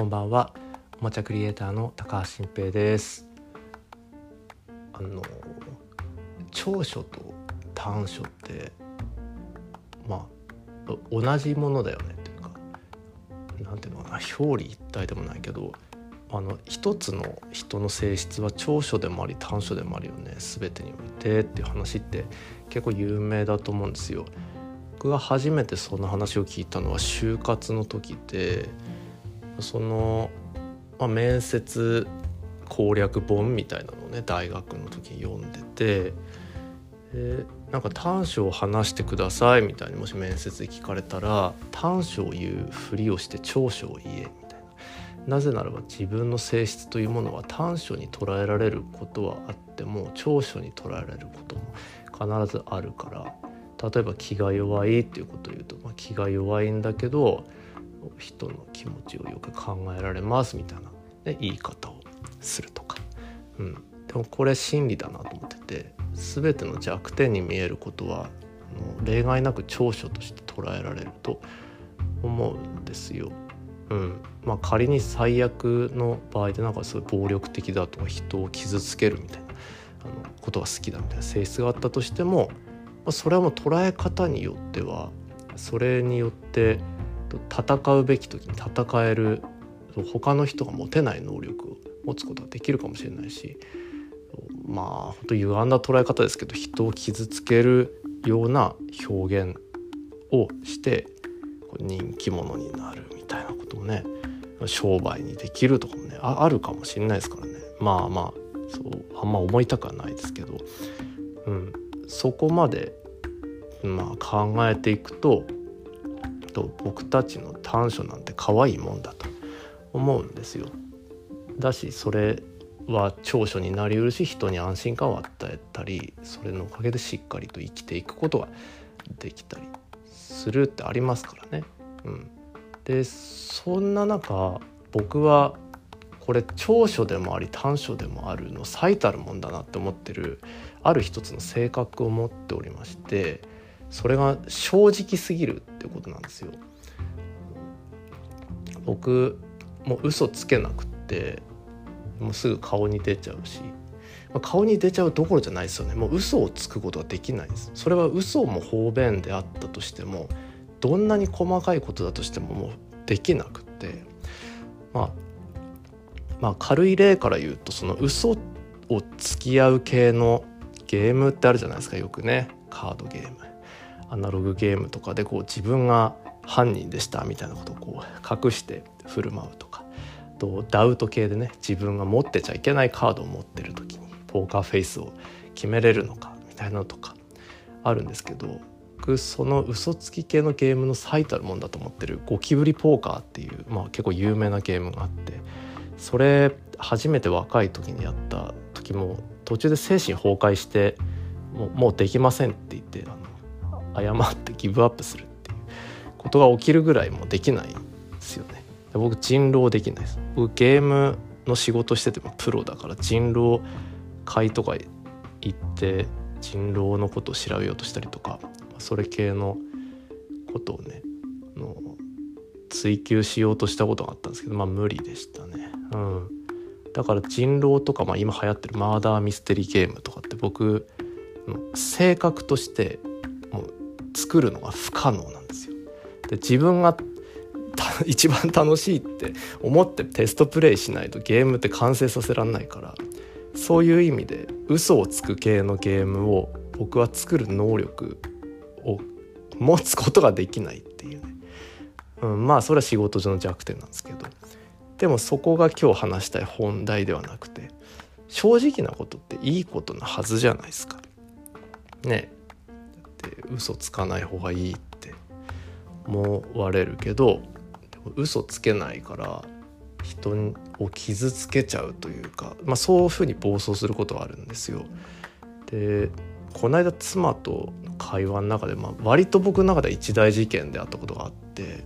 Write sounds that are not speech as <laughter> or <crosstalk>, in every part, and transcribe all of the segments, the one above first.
こんばんは。おもちゃクリエイターの高橋新平です。あの長所と短所ってまあ同じものだよね。っていうかなんていうのかな。表裏一体でもないけどあの一つの人の性質は長所でもあり短所でもあるよね。全てにおいてっていう話って結構有名だと思うんですよ。僕が初めてその話を聞いたのは就活の時でその、まあ、面接攻略本みたいなのをね大学の時に読んでてでなんか短所を話してくださいみたいにもし面接で聞かれたら短所を言うふりをして長所を言えみたいな。なぜならば自分の性質というものは短所に捉えられることはあっても長所に捉えられることも必ずあるから例えば気が弱いっていうことを言うと、まあ、気が弱いんだけど人の気持ちをよく考えられますみたいな、ね、言い方をするとか、うん、でもこれ真理だなと思ってて全ての弱点に見えることは例外なく長所として捉えられると思うんですよ。うん。まあ、仮に最悪の場合でなんかすごい暴力的だとか人を傷つけるみたいなあのことが好きだみたいな性質があったとしてもあ、それはもう捉え方によってはそれによって戦うべき時に戦える他の人が持てない能力を持つことができるかもしれないしまあ本当歪んだ捉え方ですけど人を傷つけるような表現をして人気者になるみたいなこともね商売にできるとかもねあるかもしれないですからね。まあまあそうあんま思いたくはないですけど、うん、そこまで、まあ、考えていくとと僕たちの短所なんて可愛いもんだと思うんですよ。だしそれは長所になりうるし人に安心感を与えたりそれのおかげでしっかりと生きていくことができたりするってありますからね。うん、でそんな中僕はこれ長所でもあり短所でもあるの最たるもんだなって思ってるある一つの性格を持っておりましてそれが正直すぎるってことなんですよ。僕もう嘘つけなくってもうすぐ顔に出ちゃうし、まあ、顔に出ちゃうどころじゃないですよね。もう嘘をつくことはできないです。それは嘘も方便であったとしてもどんなに細かいことだとしてももうできなくって。まあまあ軽い例から言うとその嘘を付き合う系のゲームってあるじゃないですか。よくね。カードゲーム。アナログゲームとかでこう自分が犯人でしたみたいなことをこう隠して振る舞うとかとダウト系でね自分が持ってちゃいけないカードを持ってる時にポーカーフェイスを決めれるのかみたいなのとかあるんですけど僕その嘘つき系のゲームの最たるもんだと思ってるゴキブリポーカーっていう、まあ、結構有名なゲームがあってそれ初めて若い時にやった時も途中で精神崩壊してもうもうできませんって言ってあの謝ってギブアップするっていうことが起きるぐらいもできないですよね。僕人狼できないです。僕ゲームの仕事しててもプロだから人狼会とか行って人狼のことを調べようとしたりとかそれ系のことをねの追求しようとしたことがあったんですけどまあ無理でしたね。うん。だから人狼とか、まあ、今流行ってるマーダーミステリーゲームとかって僕性格として作るのが不可能なんですよ。で自分が <laughs> 一番楽しいって思ってテストプレイしないとゲームって完成させらんないからそういう意味で嘘をつく系のゲームを僕は作る能力を持つことができないっていうね、うん、まあそれは仕事上の弱点なんですけどでもそこが今日話したい本題ではなくて正直なことっていいことなはずじゃないですか。ねで嘘つかない方がいいって思われるけど嘘つけないから人を傷つけちゃうというか、まあ、そういうふうに暴走することがあるんですよ。でこの間妻と会話の中で、まあ、割と僕の中で一大事件であったことがあって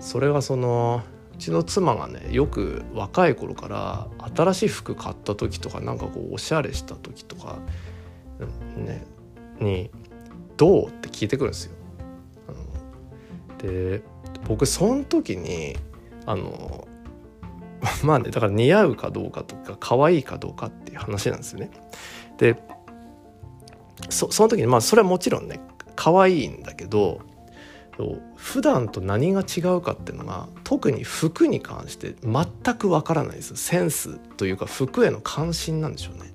それがそのうちの妻がねよく若い頃から新しい服買った時とかなんかこうおしゃれした時とか、ね、に「どう?」って聞いてくるんですよ。で僕その時にあの <laughs> まあねだから似合うかどうかとか可愛いかどうかっていう話なんですよね。でそその時にまあそれはもちろんね可愛いんだけど普段と何が違うかっていうのが特に服に関して全くわからないですセンスというか服への関心なんでしょうね。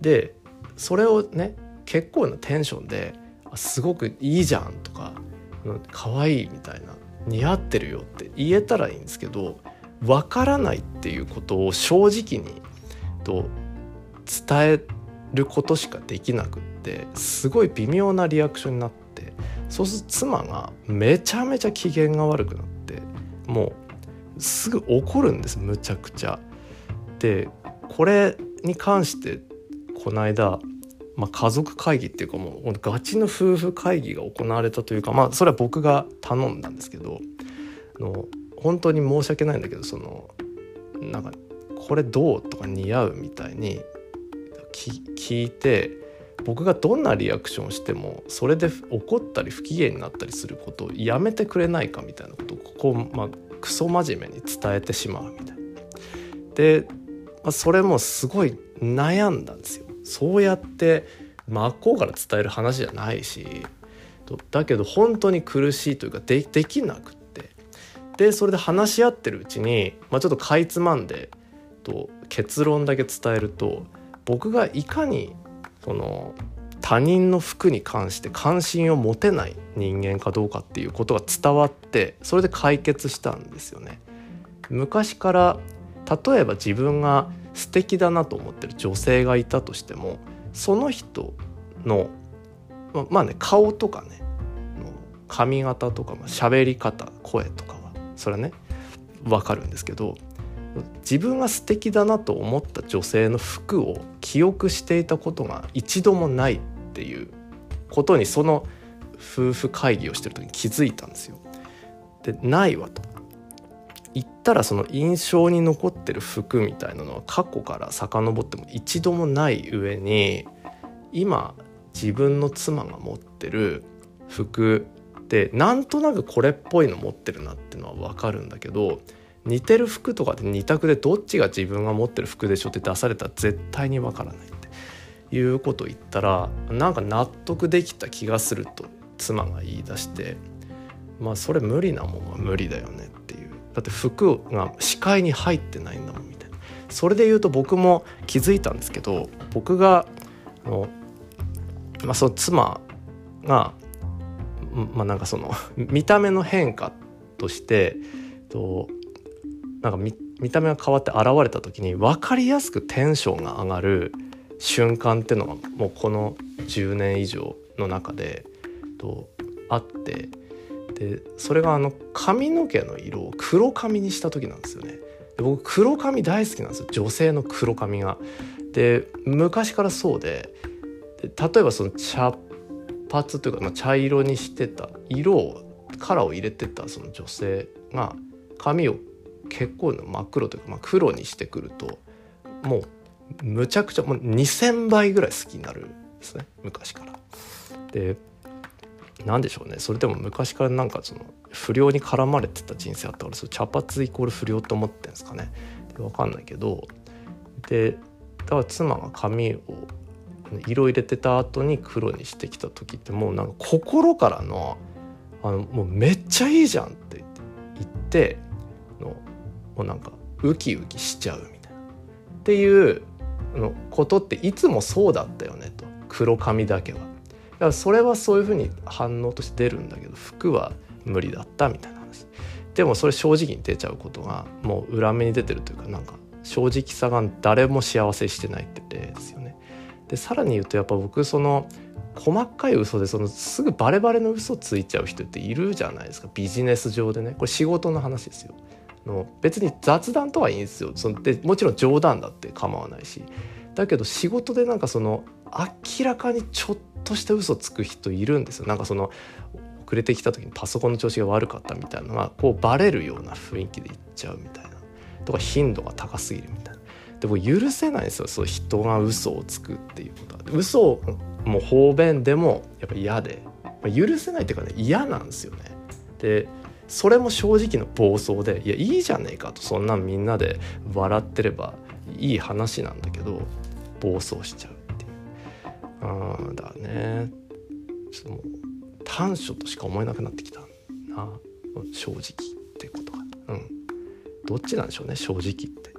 でそれをね結構なテンションですごくいいじゃんとか可愛いみたいな似合ってるよって言えたらいいんですけどわからないっていうことを正直にと伝えることしかできなくってすごい微妙なリアクションになってそうすると妻がめちゃめちゃ機嫌が悪くなってもうすぐ怒るんですむちゃくちゃ。でこれに関してこの間まあ、家族会議っていうかもうガチの夫婦会議が行われたというかまあそれは僕が頼んだんですけどあの本当に申し訳ないんだけどそのなんかこれどうとか似合うみたいに聞いて僕がどんなリアクションしてもそれで怒ったり不機嫌になったりすることをやめてくれないかみたいなことをここ、まあ、クソ真面目に伝えてしまうみたいな。で、まあ、それもすごい悩んだんですよ。そうやって真っ向から伝える話じゃないしだけど本当に苦しいというかでできなくってでそれで話し合ってるうちに、まあ、ちょっとかいつまんでと結論だけ伝えると僕がいかにその他人の服に関して関心を持てない人間かどうかっていうことが伝わってそれで解決したんですよね。昔から例えば自分が素敵だなと思ってる女性がいたとしてもその人のまあね顔とかね髪型とか喋り方声とかはそれはね分かるんですけど自分が素敵だなと思った女性の服を記憶していたことが一度もないっていうことにその夫婦会議をしてる時に気づいたんですよ。でないわと。言ったらその印象に残ってる服みたいなのは過去から遡っても一度もない上に今自分の妻が持ってる服ってなんとなくこれっぽいの持ってるなっていうのは分かるんだけど似てる服とかで2択でどっちが自分が持ってる服でしょって出されたら絶対に分からないって。いうことを言ったらなんか納得できた気がすると妻が言い出してまあそれ無理なもんは無理だよねっていだって服が視界に入ってないんだもんみたいな。それで言うと僕も気づいたんですけど僕があの、まあ、その妻がまあなんかその <laughs> 見た目の変化としてとなんか見見た目が変わって現れた時に分かりやすくテンションが上がる瞬間っていうのがもうこの10年以上の中でとあってでそれがあの髪の毛の色を黒髪にした時なんですよね。で僕黒髪大好きなんですよ女性の黒髪が。で昔からそうでで例えばその茶髪というか、まあ、茶色にしてた色をカラーを入れてたその女性が髪を結構真っ黒というか、まあ、黒にしてくるともうむちゃくちゃもう2,000倍ぐらい好きになるんですね昔から。で何でしょうね。それでも昔からなんかその不良に絡まれてた人生あったからそ茶髪イコール不良と思ってんですかね。分かんないけどでだから妻が髪を色入れてた後に黒にしてきた時ってもうなんか心からのあのもうめっちゃいいじゃんって言ってのもうなんかウキウキしちゃうみたいな。っていうのことっていつもそうだったよねと。黒髪だけは。だからそれはそういうふうに反応として出るんだけど服は無理だったみたいな話。でもそれ正直に出ちゃうことがもう裏目に出てるというかなんか正直さが誰も幸せしてないって例ですよね。でさらに言うとやっぱ僕その細かい嘘でそのすぐバレバレの嘘ついちゃう人っているじゃないですか。ビジネス上でね。これ仕事の話ですよ。の別に雑談とはいいんですよ。そのでもちろん冗談だって構わないし。だけど仕事でなんかその明らかにちょっとした嘘つく人いるんですよ。なんかその遅れてきた時にパソコンの調子が悪かったみたいなのがこうバレるような雰囲気で言っちゃうみたいな。とか頻度が高すぎるみたいな。でも許せないですよそう人が嘘をつくっていうことは。嘘も方便でもやっぱ嫌で、まあ、許せないっていうかね嫌なんですよね。でそれも正直の暴走でいやいいじゃねえかとそんなんみんなで笑ってればいい話なんだけど暴走しちゃう。うん。だね。ちょっともう短所としか思えなくなってきたな。正直ってことがうん。どっちなんでしょうね正直って。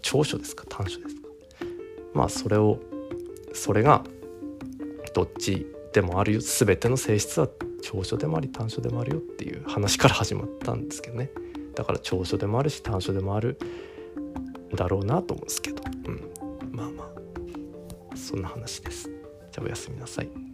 長所ですか？短所ですか？まあそれをそれがどっちでもあるよ。全ての性質は長所でもあり短所でもあるよっていう話から始まったんですけどね。だから長所でもあるし短所でもある。だろうなと思うんですけど、うん、まあまあ。そんな話です。じゃあおやすみなさい。